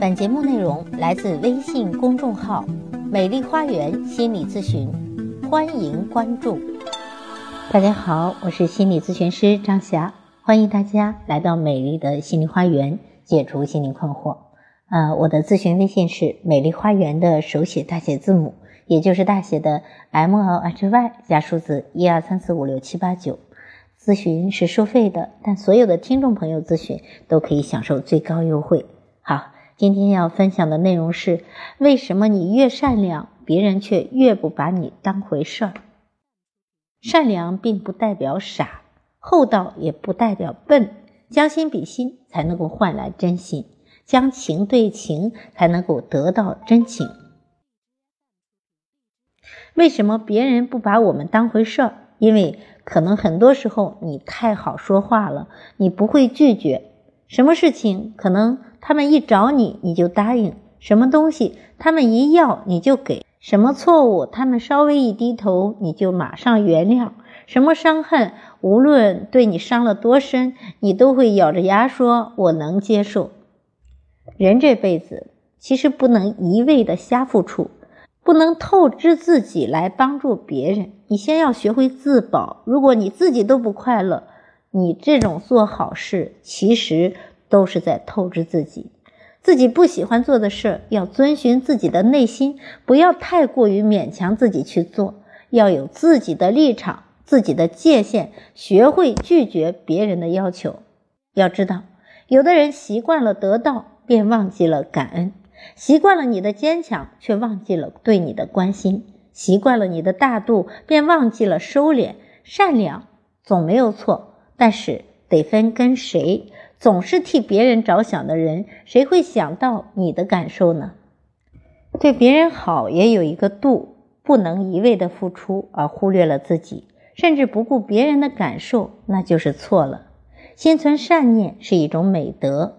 本节目内容来自微信公众号“美丽花园心理咨询”，欢迎关注。大家好，我是心理咨询师张霞，欢迎大家来到美丽的心理花园，解除心理困惑。呃，我的咨询微信是“美丽花园”的手写大写字母，也就是大写的 M L H Y 加数字一二三四五六七八九。咨询是收费的，但所有的听众朋友咨询都可以享受最高优惠。好。今天要分享的内容是：为什么你越善良，别人却越不把你当回事儿？善良并不代表傻，厚道也不代表笨，将心比心才能够换来真心，将情对情才能够得到真情。为什么别人不把我们当回事儿？因为可能很多时候你太好说话了，你不会拒绝，什么事情可能。他们一找你，你就答应；什么东西他们一要，你就给；什么错误他们稍微一低头，你就马上原谅；什么伤痕，无论对你伤了多深，你都会咬着牙说“我能接受”。人这辈子其实不能一味的瞎付出，不能透支自己来帮助别人。你先要学会自保。如果你自己都不快乐，你这种做好事其实。都是在透支自己，自己不喜欢做的事要遵循自己的内心，不要太过于勉强自己去做，要有自己的立场、自己的界限，学会拒绝别人的要求。要知道，有的人习惯了得到，便忘记了感恩；习惯了你的坚强，却忘记了对你的关心；习惯了你的大度，便忘记了收敛。善良总没有错，但是得分跟谁。总是替别人着想的人，谁会想到你的感受呢？对别人好也有一个度，不能一味的付出而忽略了自己，甚至不顾别人的感受，那就是错了。心存善念是一种美德，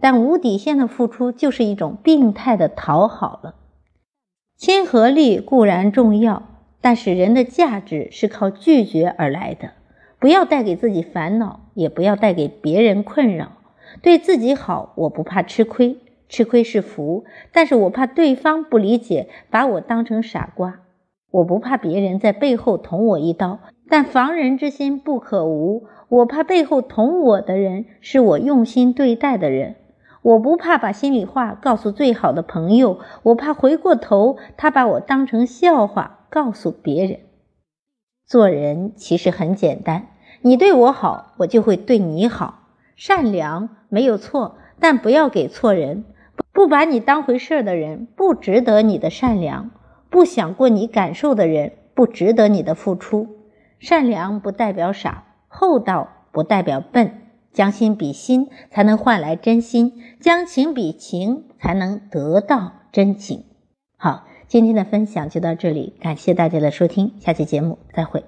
但无底线的付出就是一种病态的讨好了。亲和力固然重要，但是人的价值是靠拒绝而来的。不要带给自己烦恼，也不要带给别人困扰。对自己好，我不怕吃亏，吃亏是福。但是我怕对方不理解，把我当成傻瓜。我不怕别人在背后捅我一刀，但防人之心不可无。我怕背后捅我的人是我用心对待的人。我不怕把心里话告诉最好的朋友，我怕回过头他把我当成笑话告诉别人。做人其实很简单，你对我好，我就会对你好。善良没有错，但不要给错人。不把你当回事的人，不值得你的善良；不想过你感受的人，不值得你的付出。善良不代表傻，厚道不代表笨。将心比心，才能换来真心；将情比情，才能得到真情。好。今天的分享就到这里，感谢大家的收听，下期节目再会。